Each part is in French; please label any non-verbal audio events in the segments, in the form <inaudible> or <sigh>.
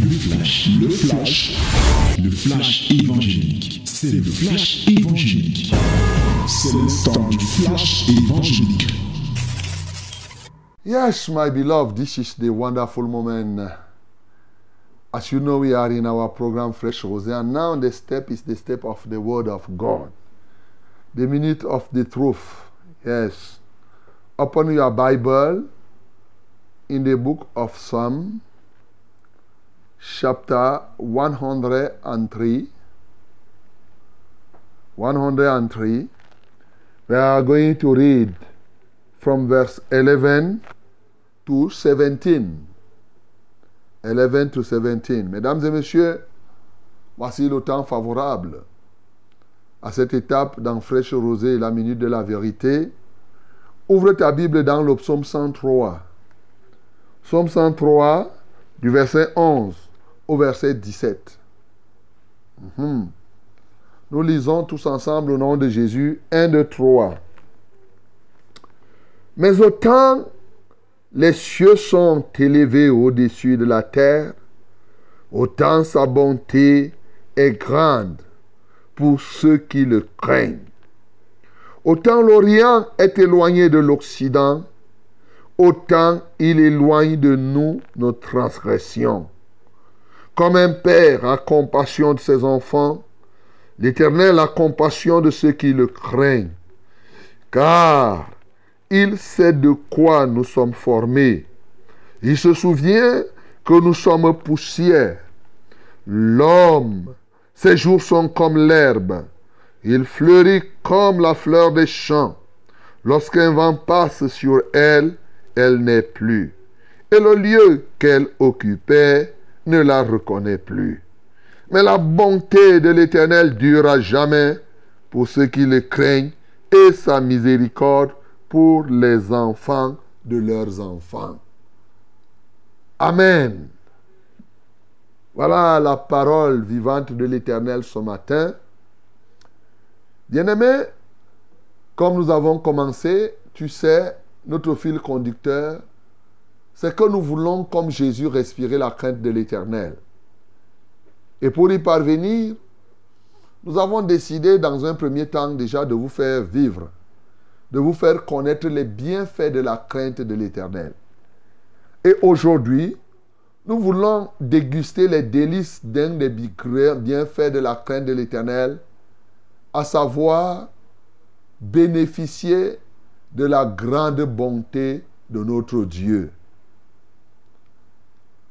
Le flash, le flash, le flash évangélique. C'est le flash évangélique. C'est le temps du flash évangélique. Yes, my beloved, this is the wonderful moment. As you know, we are in our program Fresh Rose, and now the step is the step of the Word of God, the minute of the truth. Yes. Open your Bible in the book of Psalm, chapter 103. 103. We are going to read from verse 11 to 17. 11 to 17. Mesdames et messieurs, voici le temps favorable à cette étape dans Fraîche Rosée, la minute de la vérité. Ouvre ta Bible dans le psaume 103. Psaume 103, du verset 11 au verset 17. Mhm. Nous lisons tous ensemble au nom de Jésus 1, 2, 3. Mais autant les cieux sont élevés au-dessus de la terre, autant sa bonté est grande pour ceux qui le craignent. Autant l'Orient est éloigné de l'Occident, autant il éloigne de nous nos transgressions. Comme un père a compassion de ses enfants, l'Éternel a compassion de ceux qui le craignent. Car il sait de quoi nous sommes formés. Il se souvient que nous sommes poussière. L'homme, ses jours sont comme l'herbe. Il fleurit comme la fleur des champs. Lorsqu'un vent passe sur elle, elle n'est plus. Et le lieu qu'elle occupait ne la reconnaît plus. Mais la bonté de l'Éternel dure à jamais pour ceux qui le craignent et sa miséricorde pour les enfants de leurs enfants. Amen. Voilà la parole vivante de l'Éternel ce matin. Bien-aimé, comme nous avons commencé, tu sais, notre fil conducteur, c'est que nous voulons, comme Jésus, respirer la crainte de l'Éternel. Et pour y parvenir, nous avons décidé dans un premier temps déjà de vous faire vivre, de vous faire connaître les bienfaits de la crainte de l'Éternel. Et aujourd'hui, nous voulons déguster les délices d'un des bienfaits de la crainte de l'Éternel, à savoir bénéficier de la grande bonté de notre Dieu.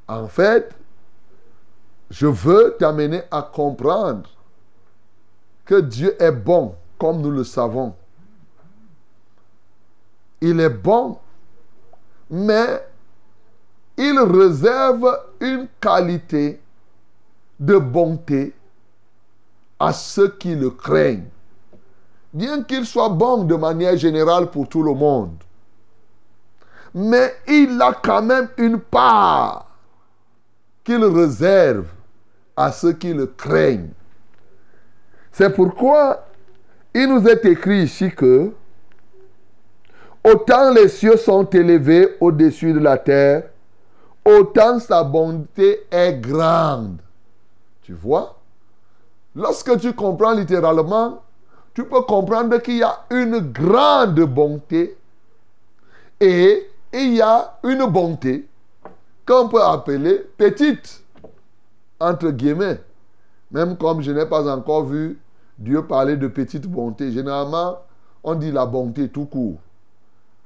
En fait, je veux t'amener à comprendre que Dieu est bon, comme nous le savons. Il est bon, mais il réserve une qualité de bonté à ceux qui le craignent. Bien qu'il soit bon de manière générale pour tout le monde. Mais il a quand même une part qu'il réserve à ceux qui le craignent. C'est pourquoi il nous est écrit ici que autant les cieux sont élevés au-dessus de la terre, autant sa bonté est grande. Tu vois? Lorsque tu comprends littéralement, tu peux comprendre qu'il y a une grande bonté et il y a une bonté qu'on peut appeler petite, entre guillemets. Même comme je n'ai pas encore vu Dieu parler de petite bonté. Généralement, on dit la bonté tout court.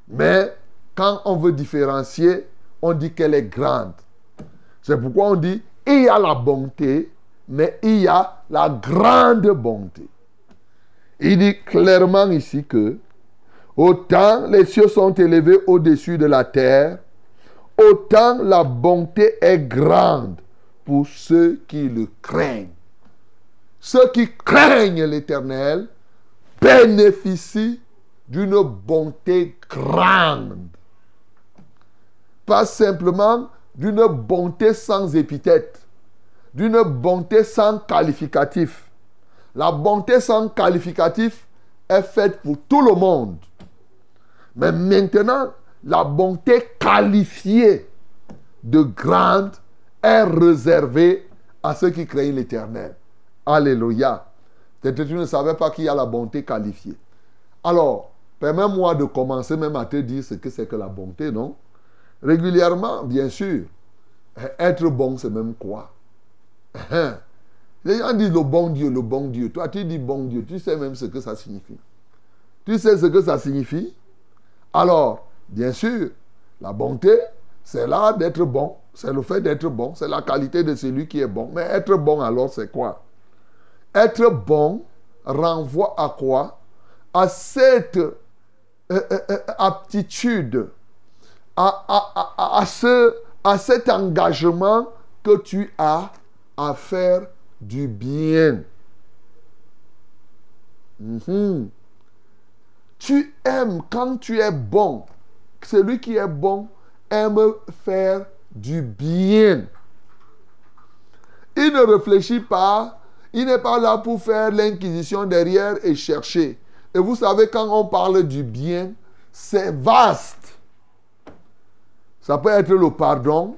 Mais quand on veut différencier, on dit qu'elle est grande. C'est pourquoi on dit, il y a la bonté, mais il y a la grande bonté. Il dit clairement ici que autant les cieux sont élevés au-dessus de la terre, autant la bonté est grande pour ceux qui le craignent. Ceux qui craignent l'Éternel bénéficient d'une bonté grande. Pas simplement d'une bonté sans épithète, d'une bonté sans qualificatif. La bonté sans qualificatif est faite pour tout le monde. Mais maintenant, la bonté qualifiée de grande est réservé à ceux qui craignent l'éternel. Alléluia. Peut-être tu ne savais pas qu'il y a la bonté qualifiée. Alors, permets-moi de commencer même à te dire ce que c'est que la bonté, non? Régulièrement, bien sûr, être bon, c'est même quoi? Les gens disent le bon Dieu, le bon Dieu. Toi, tu dis bon Dieu, tu sais même ce que ça signifie. Tu sais ce que ça signifie? Alors, bien sûr, la bonté, c'est là d'être bon. C'est le fait d'être bon. C'est la qualité de celui qui est bon. Mais être bon, alors, c'est quoi? Être bon renvoie à quoi? À cette aptitude, à cet engagement que tu as à faire du bien. Mhm. Tu aimes quand tu es bon. Celui qui est bon aime faire du bien. Il ne réfléchit pas. Il n'est pas là pour faire l'inquisition derrière et chercher. Et vous savez, quand on parle du bien, c'est vaste. Ça peut être le pardon,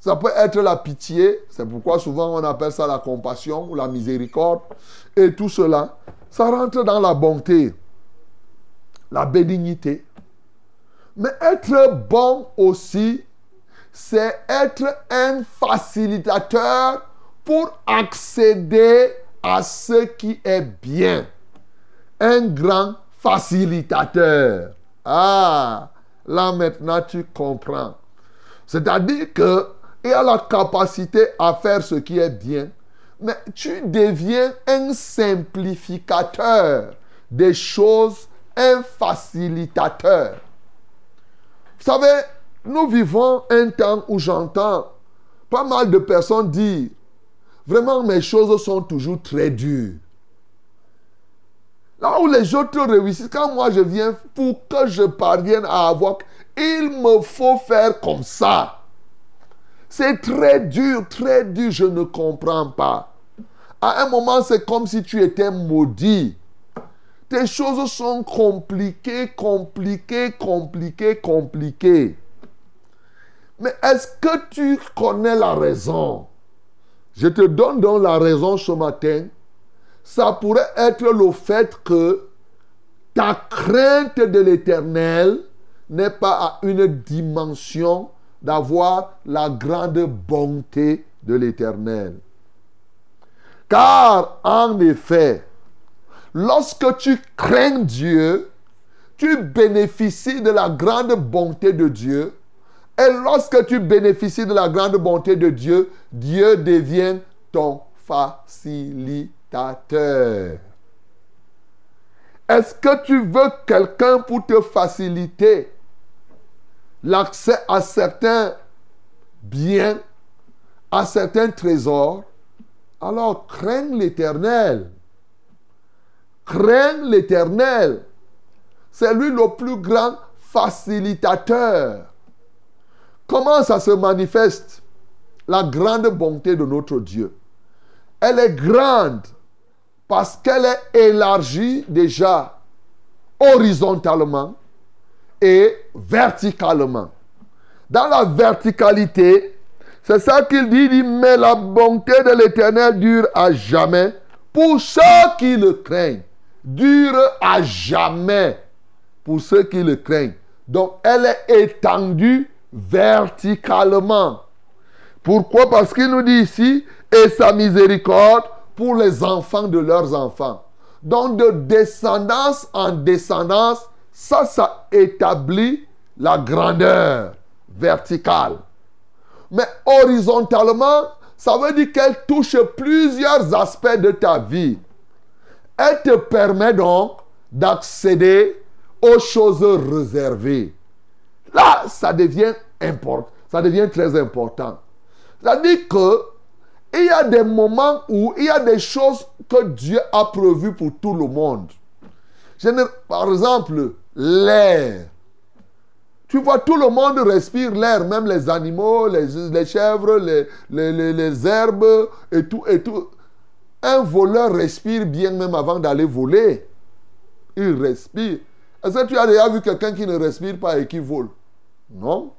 ça peut être la pitié, c'est pourquoi souvent on appelle ça la compassion ou la miséricorde. Et tout cela, ça rentre dans la bonté, la bénignité. Mais être bon aussi, c'est être un facilitateur pour accéder à ce qui est bien. Un grand facilitateur. Ah, là maintenant tu comprends. C'est-à-dire que il a la capacité à faire ce qui est bien, mais tu deviens un simplificateur des choses, un facilitateur. Vous savez, nous vivons un temps où j'entends pas mal de personnes dire, vraiment mes choses sont toujours très dures. Là où les autres réussissent, quand moi je viens pour que je parvienne à avoir, il me faut faire comme ça. C'est très dur, très dur, je ne comprends pas. À un moment, c'est comme si tu étais maudit. Tes choses sont compliquées, compliquées, compliquées, compliquées. Mais est-ce que tu connais la raison? Je te donne donc la raison ce matin. Ça pourrait être le fait que ta crainte de l'éternel n'est pas à une dimension d'avoir la grande bonté de l'éternel. Car en effet, lorsque tu crains Dieu, tu bénéficies de la grande bonté de Dieu. Et lorsque tu bénéficies de la grande bonté de Dieu, Dieu devient ton facilitateur. Est-ce que tu veux quelqu'un pour te faciliter l'accès à certains biens, à certains trésors, alors crains l'Éternel. Crains l'Éternel. C'est lui le plus grand facilitateur. Comment ça se manifeste? La grande bonté de notre Dieu. Elle est grande parce qu'elle est élargie déjà horizontalement et verticalement. Dans la verticalité, c'est ça qu'il dit, dit, mais la bonté de l'Éternel dure à jamais pour ceux qui le craignent. Dure à jamais pour ceux qui le craignent. Donc, elle est étendue verticalement. Pourquoi? Parce qu'il nous dit ici, et sa miséricorde pour les enfants de leurs enfants. Donc, de descendance en descendance, ça, ça établit la grandeur verticale. Mais horizontalement, ça veut dire qu'elle touche plusieurs aspects de ta vie. Elle te permet donc d'accéder aux choses réservées. Là, ça devient important. Ça devient très important. C'est-à-dire que il y a des moments où il y a des choses que Dieu a prévues pour tout le monde. Par exemple, l'air. Tu vois, tout le monde respire l'air, même les animaux, les, chèvres, les, les, herbes et tout, et tout. Un voleur respire bien même avant d'aller voler. Il respire. Est-ce que tu as déjà vu quelqu'un qui ne respire pas et qui vole? Non.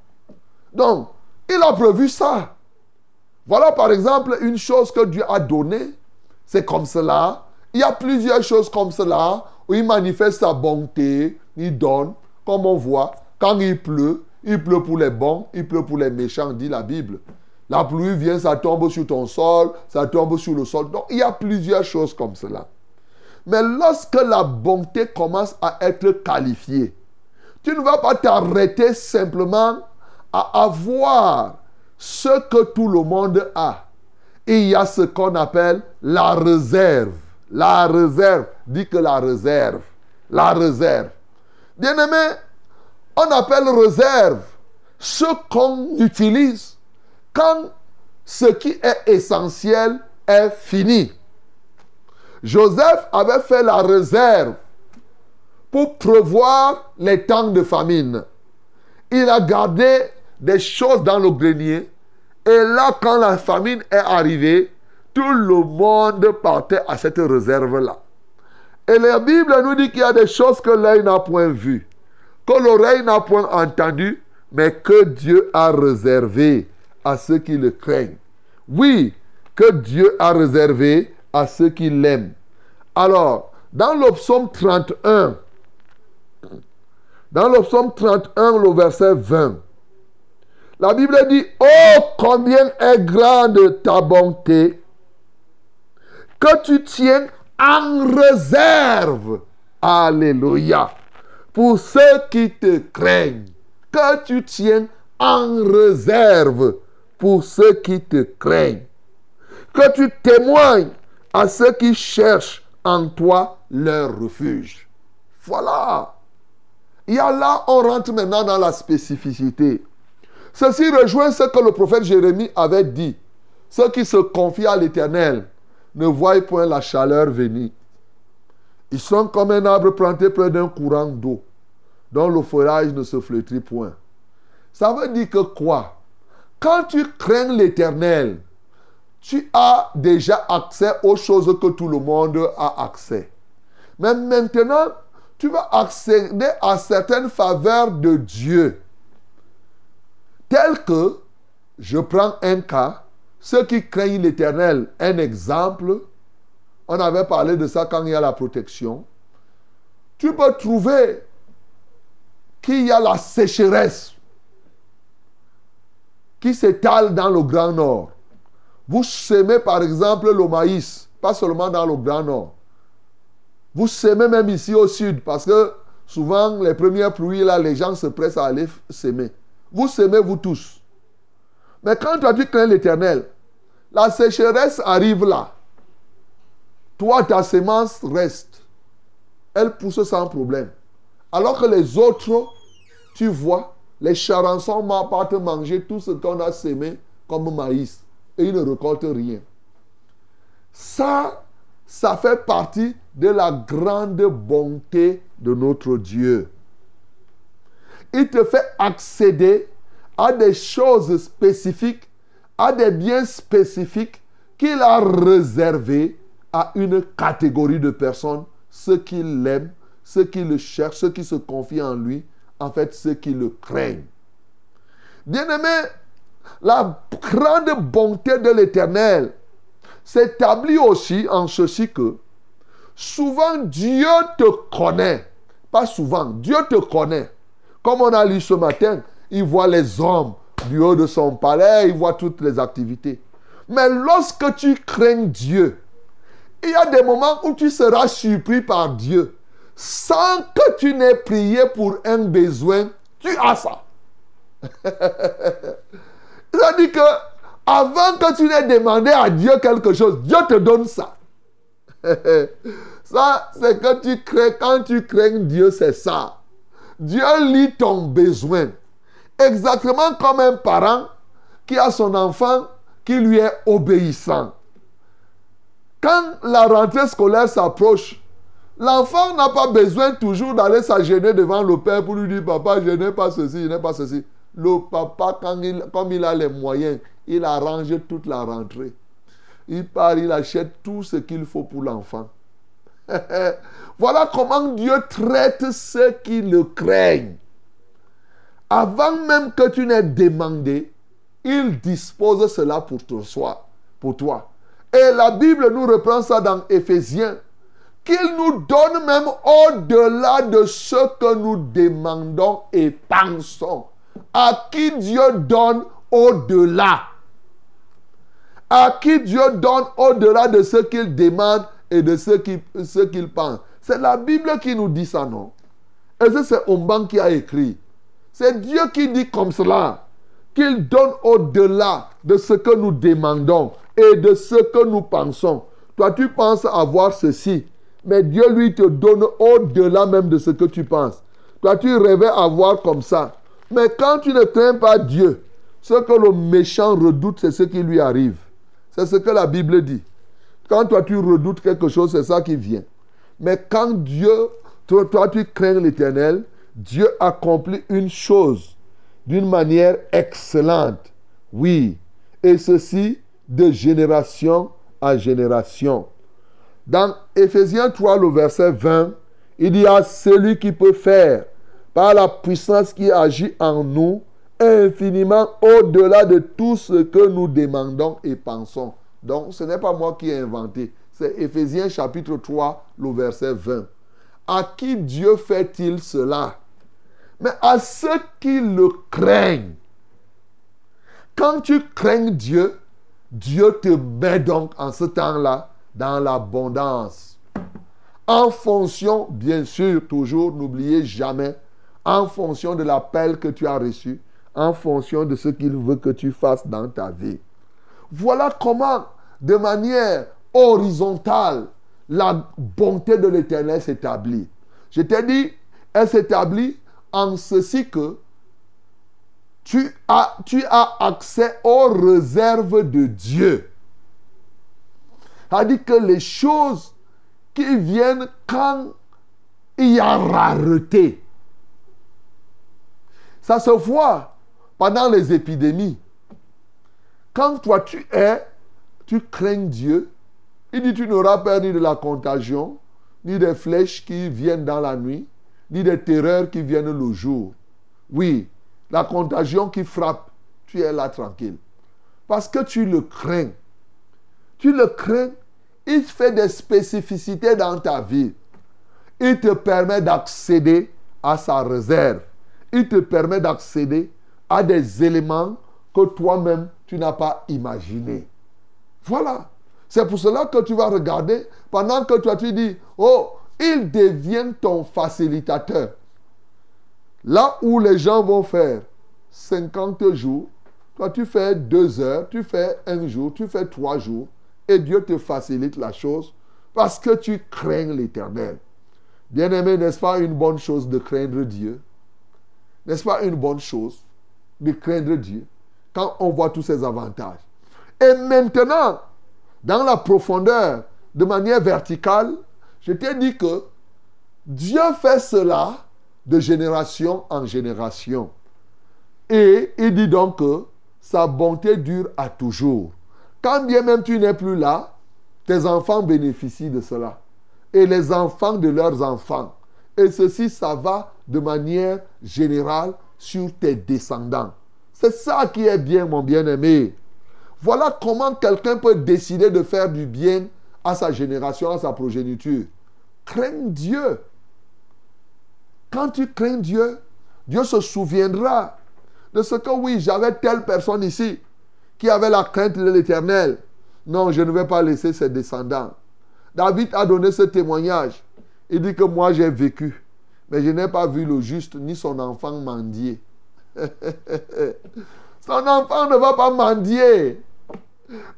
Donc, il a prévu ça. Voilà par exemple une chose que Dieu a donnée. C'est comme cela. Il y a plusieurs choses comme cela où il manifeste sa bonté, il donne, comme on voit. Quand il pleut, il pleut pour les bons, il pleut pour les méchants, dit la Bible. La pluie vient, ça tombe sur ton sol, ça tombe sur le sol. Donc il y a plusieurs choses comme cela. Mais lorsque la bonté commence à être qualifiée, tu ne vas pas t'arrêter simplement à avoir ce que tout le monde a. Il y a ce qu'on appelle la réserve. La réserve. Dit que la réserve. La réserve. Bien-aimé, on appelle réserve ce qu'on utilise quand ce qui est essentiel est fini. Joseph avait fait la réserve pour prévoir les temps de famine. Il a gardé des choses dans le grenier. Et là, quand la famine est arrivée, tout le monde partait à cette réserve-là. Et la Bible nous dit qu'il y a des choses que l'œil n'a point vues, que l'oreille n'a point entendues, mais que Dieu a réservé à ceux qui le craignent. Oui, que Dieu a réservé à ceux qui l'aiment. Alors, dans le psaume 31, dans le psaume 31, le verset 20, la Bible dit, oh combien est grande ta bonté que tu tiens en réserve. Alléluia. Pour ceux qui te craignent, que tu tiens en réserve pour ceux qui te craignent. Que tu témoignes à ceux qui cherchent en toi leur refuge. Voilà. Et là, on rentre maintenant dans la spécificité. Ceci rejoint ce que le prophète Jérémie avait dit. Ceux qui se confient à l'Éternel ne voient point la chaleur venir. Ils sont comme un arbre planté près d'un courant d'eau, dont le feuillage ne se flétrit point. Ça veut dire que quoi? Quand tu crains l'Éternel, tu as déjà accès aux choses que tout le monde a accès. Mais maintenant, tu vas accéder à certaines faveurs de Dieu. Tel que, je prends un cas, ceux qui craignent l'Éternel, un exemple, on avait parlé de ça quand il y a la protection. Tu peux trouver qu'il y a la sécheresse qui s'étale dans le Grand Nord. Vous semez par exemple le maïs, pas seulement dans le Grand Nord. Vous semez même ici au sud, parce que souvent les premières pluies, là, les gens se pressent à aller semer. Vous semez, vous tous. Mais quand tu as dit crains l'éternel, la sécheresse arrive là. Toi, ta semence reste. Elle pousse sans problème. Alors que les autres, tu vois, les charançons partent manger tout ce qu'on a semé comme maïs. Et ils ne récoltent rien. Ça, ça fait partie de la grande bonté de notre Dieu. Il te fait accéder à des choses spécifiques, à des biens spécifiques qu'il a réservés à une catégorie de personnes, ceux qui l'aiment, ceux qui le cherchent, ceux qui se confient en lui, en fait ceux qui le craignent. Bien-aimé, la grande bonté de l'Éternel s'établit aussi en ceci que souvent Dieu te connaît. Pas souvent, Dieu te connaît. Comme on a lu ce matin, il voit les hommes du haut de son palais, il voit toutes les activités. Mais lorsque tu crains Dieu, il y a des moments où tu seras surpris par Dieu. Sans que tu n'aies prié pour un besoin, tu as ça. <laughs> Dit que avant que tu n'aies demandé à Dieu quelque chose, Dieu te donne ça. <laughs> ça, c'est que tu crains, quand tu crains Dieu, c'est ça. Dieu lit ton besoin. Exactement comme un parent qui a son enfant qui lui est obéissant. Quand la rentrée scolaire s'approche, l'enfant n'a pas besoin toujours d'aller s'agéner devant le père pour lui dire Papa, je n'ai pas ceci, je n'ai pas ceci. Le papa, quand il, comme il a les moyens, il arrange toute la rentrée. Il part, il achète tout ce qu'il faut pour l'enfant. <laughs> voilà comment Dieu traite ceux qui le craignent. Avant même que tu n'aies demandé, il dispose cela pour toi. Pour toi. Et la Bible nous reprend ça dans Éphésiens, qu'il nous donne même au-delà de ce que nous demandons et pensons. À qui Dieu donne au-delà? À qui Dieu donne au-delà de ce qu'il demande et de ce qu'il pense? C'est la Bible qui nous dit ça, non? Et c'est Omban qui a écrit. C'est Dieu qui dit comme cela, qu'il donne au-delà de ce que nous demandons et de ce que nous pensons. Toi, tu penses avoir ceci, mais Dieu lui te donne au-delà même de ce que tu penses. Toi, tu rêvais avoir comme ça. Mais quand tu ne crains pas Dieu, ce que le méchant redoute, c'est ce qui lui arrive. C'est ce que la Bible dit. Quand toi, tu redoutes quelque chose, c'est ça qui vient. Mais quand Dieu, toi, toi tu crains l'éternel, Dieu accomplit une chose d'une manière excellente. Oui. Et ceci de génération à génération. Dans Ephésiens 3, le verset 20, il y a celui qui peut faire, par la puissance qui agit en nous, infiniment au-delà de tout ce que nous demandons et pensons. Donc, ce n'est pas moi qui ai inventé. C'est Ephésiens chapitre 3, le verset 20. À qui Dieu fait-il cela? Mais à ceux qui le craignent. Quand tu crains Dieu, Dieu te met donc en ce temps-là dans l'abondance. En fonction, bien sûr, toujours, n'oubliez jamais, en fonction de l'appel que tu as reçu, en fonction de ce qu'il veut que tu fasses dans ta vie. Voilà comment, de manière horizontale, la bonté de l'Éternel s'établit. Je t'ai dit, elle s'établit en ceci que tu as, tu as accès aux réserves de Dieu. C'est-à-dire que les choses qui viennent quand il y a rareté, ça se voit pendant les épidémies. Quand toi tu es, tu crains Dieu, il dit tu n'auras peur ni de la contagion, ni des flèches qui viennent dans la nuit, ni des terreurs qui viennent le jour. Oui, la contagion qui frappe, tu es là tranquille. Parce que tu le crains. Tu le crains, il fait des spécificités dans ta vie. Il te permet d'accéder à sa réserve. Il te permet d'accéder à des éléments que toi-même, tu n'as pas imaginés. Voilà. C'est pour cela que tu vas regarder pendant que toi tu dis, oh, il devient ton facilitateur. Là où les gens vont faire 50 jours, toi tu fais deux heures, tu fais un jour, tu fais trois jours, et Dieu te facilite la chose parce que tu crains l'éternel. Bien-aimé, n'est-ce pas une bonne chose de craindre Dieu? N'est-ce pas une bonne chose de craindre Dieu quand on voit tous ses avantages? Et maintenant, dans la profondeur, de manière verticale, je t'ai dit que Dieu fait cela de génération en génération. Et il dit donc que sa bonté dure à toujours. Quand bien même tu n'es plus là, tes enfants bénéficient de cela. Et les enfants de leurs enfants. Et ceci, ça va de manière générale sur tes descendants. C'est ça qui est bien, mon bien-aimé. Voilà comment quelqu'un peut décider de faire du bien à sa génération, à sa progéniture. Crains Dieu. Quand tu crains Dieu, Dieu se souviendra de ce que oui, j'avais telle personne ici qui avait la crainte de l'éternel. Non, je ne vais pas laisser ses descendants. David a donné ce témoignage. Il dit que moi j'ai vécu, mais je n'ai pas vu le juste ni son enfant mendier. <laughs> son enfant ne va pas mendier.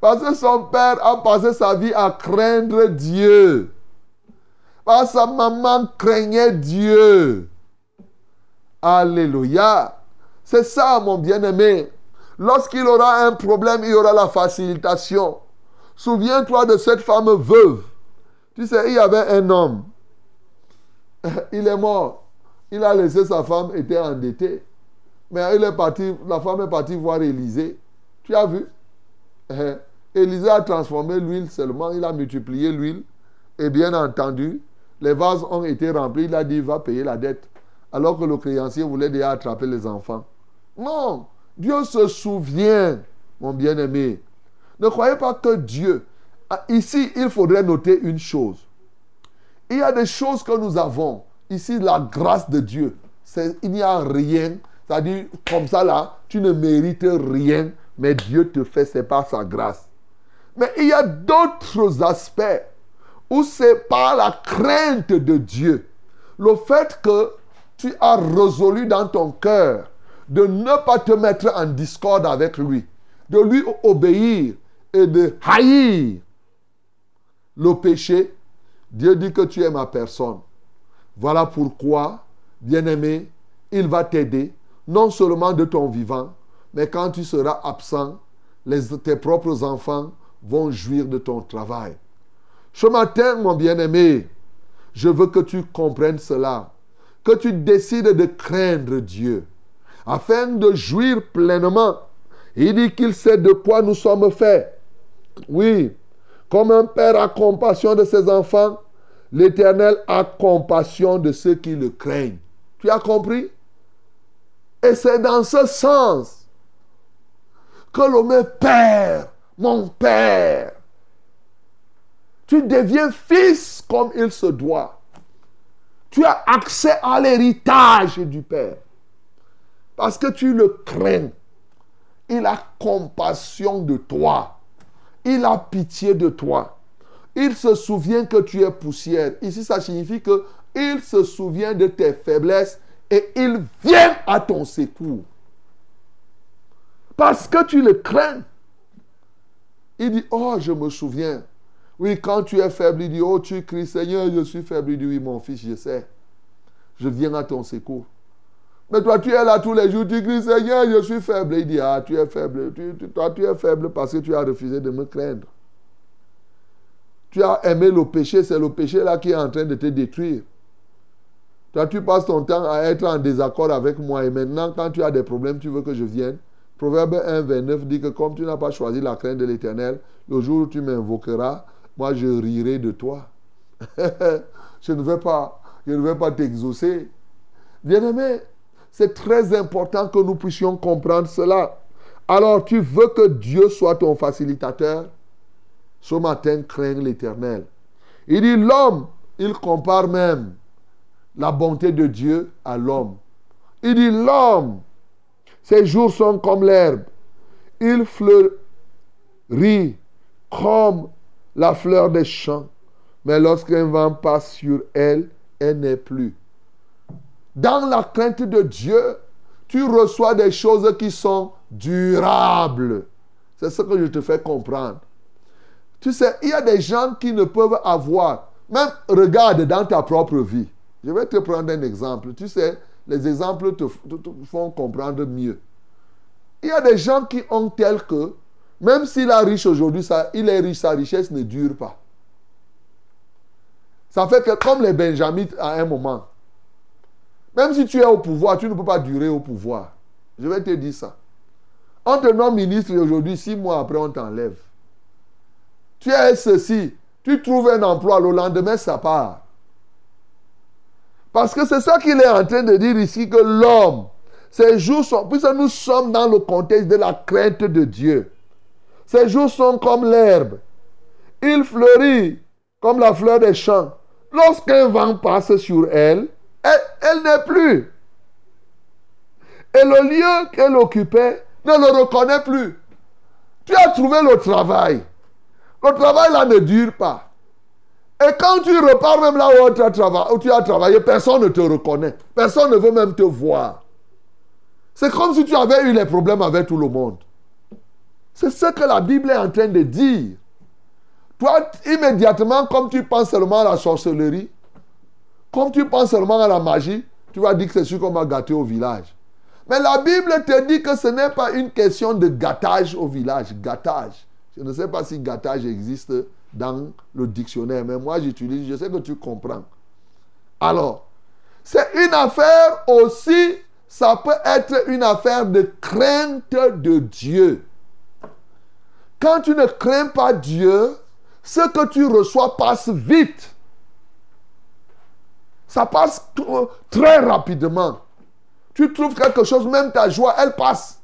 Parce que son père a passé sa vie à craindre Dieu. Parce que sa maman craignait Dieu. Alléluia. C'est ça, mon bien-aimé. Lorsqu'il aura un problème, il y aura la facilitation. Souviens-toi de cette femme veuve. Tu sais, il y avait un homme. <laughs> Il est mort. Il a laissé sa femme, était endettée. Mais est parti, la femme est partie voir Élisée. Tu as vu? <laughs> Élisée a transformé l'huile seulement, il a multiplié l'huile. Et bien entendu, les vases ont été remplis. Il a dit, va payer la dette. Alors que le créancier voulait déjà attraper les enfants. Non, Dieu se souvient, mon bien-aimé. Ne croyez pas que Dieu... Ah, ici, il faudrait noter une chose. Il y a des choses que nous avons. Ici, la grâce de Dieu. Il n'y a rien. C'est-à-dire, comme ça là, tu ne mérites rien, mais Dieu te fait, c'est par sa grâce. Mais il y a d'autres aspects où c'est par la crainte de Dieu. Le fait que tu as résolu dans ton cœur de ne pas te mettre en discorde avec lui, de lui obéir et de haïr le péché, Dieu dit que tu es ma personne. Voilà pourquoi, bien-aimé, il va t'aider, non seulement de ton vivant, mais quand tu seras absent, tes propres enfants vont jouir de ton travail. Ce matin, mon bien-aimé, je veux que tu comprennes cela, que tu décides de craindre Dieu, afin de jouir pleinement. Il dit qu'il sait de quoi nous sommes faits. Oui, comme un père a compassion de ses enfants, l'Éternel a compassion de ceux qui le craignent. Tu as compris? Et c'est dans ce sens que l'homme Père, mon Père, tu deviens fils comme il se doit. Tu as accès à l'héritage du Père. Parce que tu le crains. Il a compassion de toi. Il a pitié de toi. Il se souvient que tu es poussière. Ici, ça signifie que il se souvient de tes faiblesses et il vient à ton secours. Parce que tu le crains. Il dit, oh, je me souviens. Oui, quand tu es faible, il dit, oh, tu cries, Seigneur, je suis faible. Il dit, oui, mon fils, je sais. Je viens à ton secours. Mais toi, tu es là tous les jours, tu cries, Seigneur, je suis faible. Il dit, ah, tu es faible. toi, tu es faible parce que tu as refusé de me craindre. Tu as aimé le péché, c'est le péché là qui est en train de te détruire. Toi, tu passes ton temps à être en désaccord avec moi et maintenant, quand tu as des problèmes, tu veux que je vienne. Proverbe 1, 29 dit que comme tu n'as pas choisi la crainte de l'éternel, le jour où tu m'invoqueras, moi je rirai de toi. <laughs> je ne vais pas, pas t'exaucer. Bien-aimé, c'est très important que nous puissions comprendre cela. Alors, tu veux que Dieu soit ton facilitateur? Ce matin, crains l'Éternel. Il dit, l'homme, il compare même la bonté de Dieu à l'homme. Il dit, l'homme, ses jours sont comme l'herbe. Il fleurit comme la fleur des champs. Mais lorsqu'un vent passe sur elle, elle n'est plus. Dans la crainte de Dieu, tu reçois des choses qui sont durables. C'est ce que je te fais comprendre. Tu sais, il y a des gens qui ne peuvent avoir, même regarde dans ta propre vie. Je vais te prendre un exemple. Tu sais, les exemples te, font comprendre mieux. Il y a des gens qui ont tel que, même s'il est riche aujourd'hui, il est riche, sa richesse ne dure pas. Ça fait que comme les Benjamites à un moment, même si tu es au pouvoir, tu ne peux pas durer au pouvoir. Je vais te dire ça. On te nomme ministre aujourd'hui, six mois après, on t'enlève. Tu es ceci, tu trouves un emploi, le lendemain, ça part. Parce que c'est ça qu'il est en train de dire ici, que l'homme, ces jours sont, puisque nous sommes dans le contexte de la crainte de Dieu, ces jours sont comme l'herbe. Il fleurit comme la fleur des champs. Lorsqu'un vent passe sur elle, elle, n'est plus. Et le lieu qu'elle occupait ne le reconnaît plus. Tu as trouvé le travail. Le travail là ne dure pas. Et quand tu repars même là où tu, as où tu as travaillé, personne ne te reconnaît. Personne ne veut même te voir. C'est comme si tu avais eu les problèmes avec tout le monde. C'est ce que la Bible est en train de dire. Toi, immédiatement, comme tu penses seulement à la sorcellerie, comme tu penses seulement à la magie, tu vas dire que c'est sûr qu'on m'a gâté au village. Mais la Bible te dit que ce n'est pas une question de gâtage au village. Gâtage. Je ne sais pas si gâtage existe dans le dictionnaire, mais moi j'utilise, je sais que tu comprends. Alors, c'est une affaire aussi, ça peut être une affaire de crainte de Dieu. Quand tu ne crains pas Dieu, ce que tu reçois passe vite. Ça passe très rapidement. Tu trouves quelque chose, même ta joie, elle passe.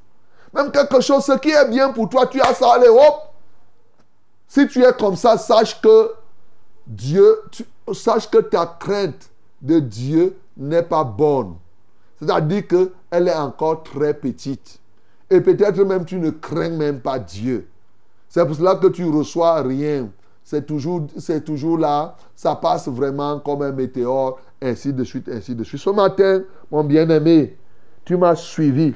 Même quelque chose, ce qui est bien pour toi, tu as ça, allez, hop. Si tu es comme ça, sache que Dieu, sache que ta crainte de Dieu n'est pas bonne. C'est-à-dire qu'elle est encore très petite. Et peut-être même tu ne crains même pas Dieu. C'est pour cela que tu reçois rien. C'est toujours, c'est toujours là. Ça passe vraiment comme un météore, ainsi de suite, ainsi de suite. Ce matin, mon bien-aimé, tu m'as suivi.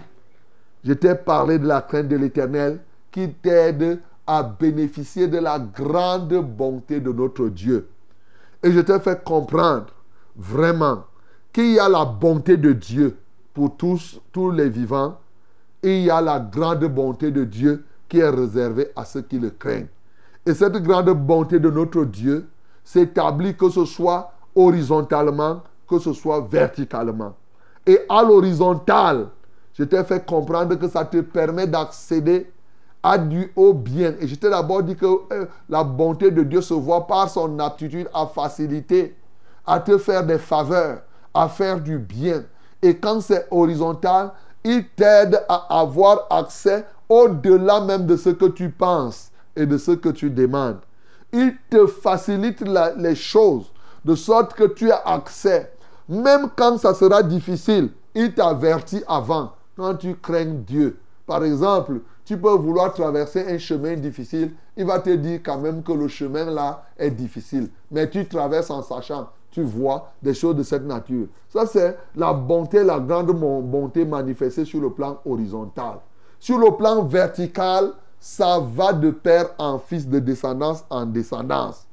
Je t'ai parlé de la crainte de l'éternel qui t'aide à bénéficier de la grande bonté de notre Dieu. Et je t'ai fait comprendre vraiment qu'il y a la bonté de Dieu pour tous, tous les vivants et il y a la grande bonté de Dieu qui est réservée à ceux qui le craignent. Et cette grande bonté de notre Dieu s'établit que ce soit horizontalement, que ce soit verticalement. Et à l'horizontale, je t'ai fait comprendre que ça te permet d'accéder à du haut bien. Et je t'ai d'abord dit que euh, la bonté de Dieu se voit par son aptitude à faciliter, à te faire des faveurs, à faire du bien. Et quand c'est horizontal, il t'aide à avoir accès au-delà même de ce que tu penses et de ce que tu demandes. Il te facilite les choses de sorte que tu as accès. Même quand ça sera difficile, il t'avertit avant. Quand tu crains Dieu. Par exemple, tu peux vouloir traverser un chemin difficile. Il va te dire quand même que le chemin là est difficile. Mais tu traverses en sachant tu vois des choses de cette nature. Ça, c'est la bonté, la grande bonté manifestée sur le plan horizontal. Sur le plan vertical, ça va de père en fils, de descendance en descendance.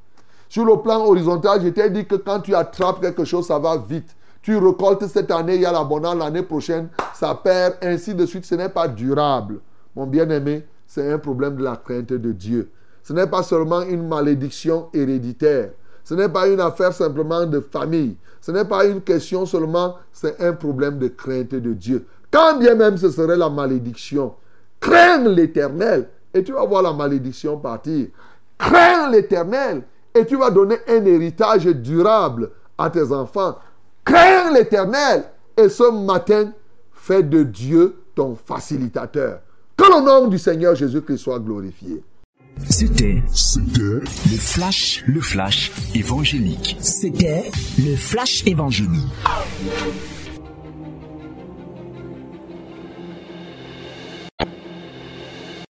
Sur le plan horizontal, je t'ai dit que quand tu attrapes quelque chose, ça va vite. Tu récoltes cette année, il y a l'abondance, l'année prochaine, ça perd, ainsi de suite. Ce n'est pas durable. Mon bien-aimé, c'est un problème de la crainte de Dieu. Ce n'est pas seulement une malédiction héréditaire. Ce n'est pas une affaire simplement de famille. Ce n'est pas une question seulement, c'est un problème de crainte de Dieu. Quand bien même ce serait la malédiction, crains l'éternel et tu vas voir la malédiction partir. Crains l'éternel et tu vas donner un héritage durable à tes enfants. Crains l'éternel et ce matin, fais de Dieu ton facilitateur. Que le nom du Seigneur Jésus-Christ soit glorifié. C'était le flash, le flash évangélique. C'était le flash évangélique.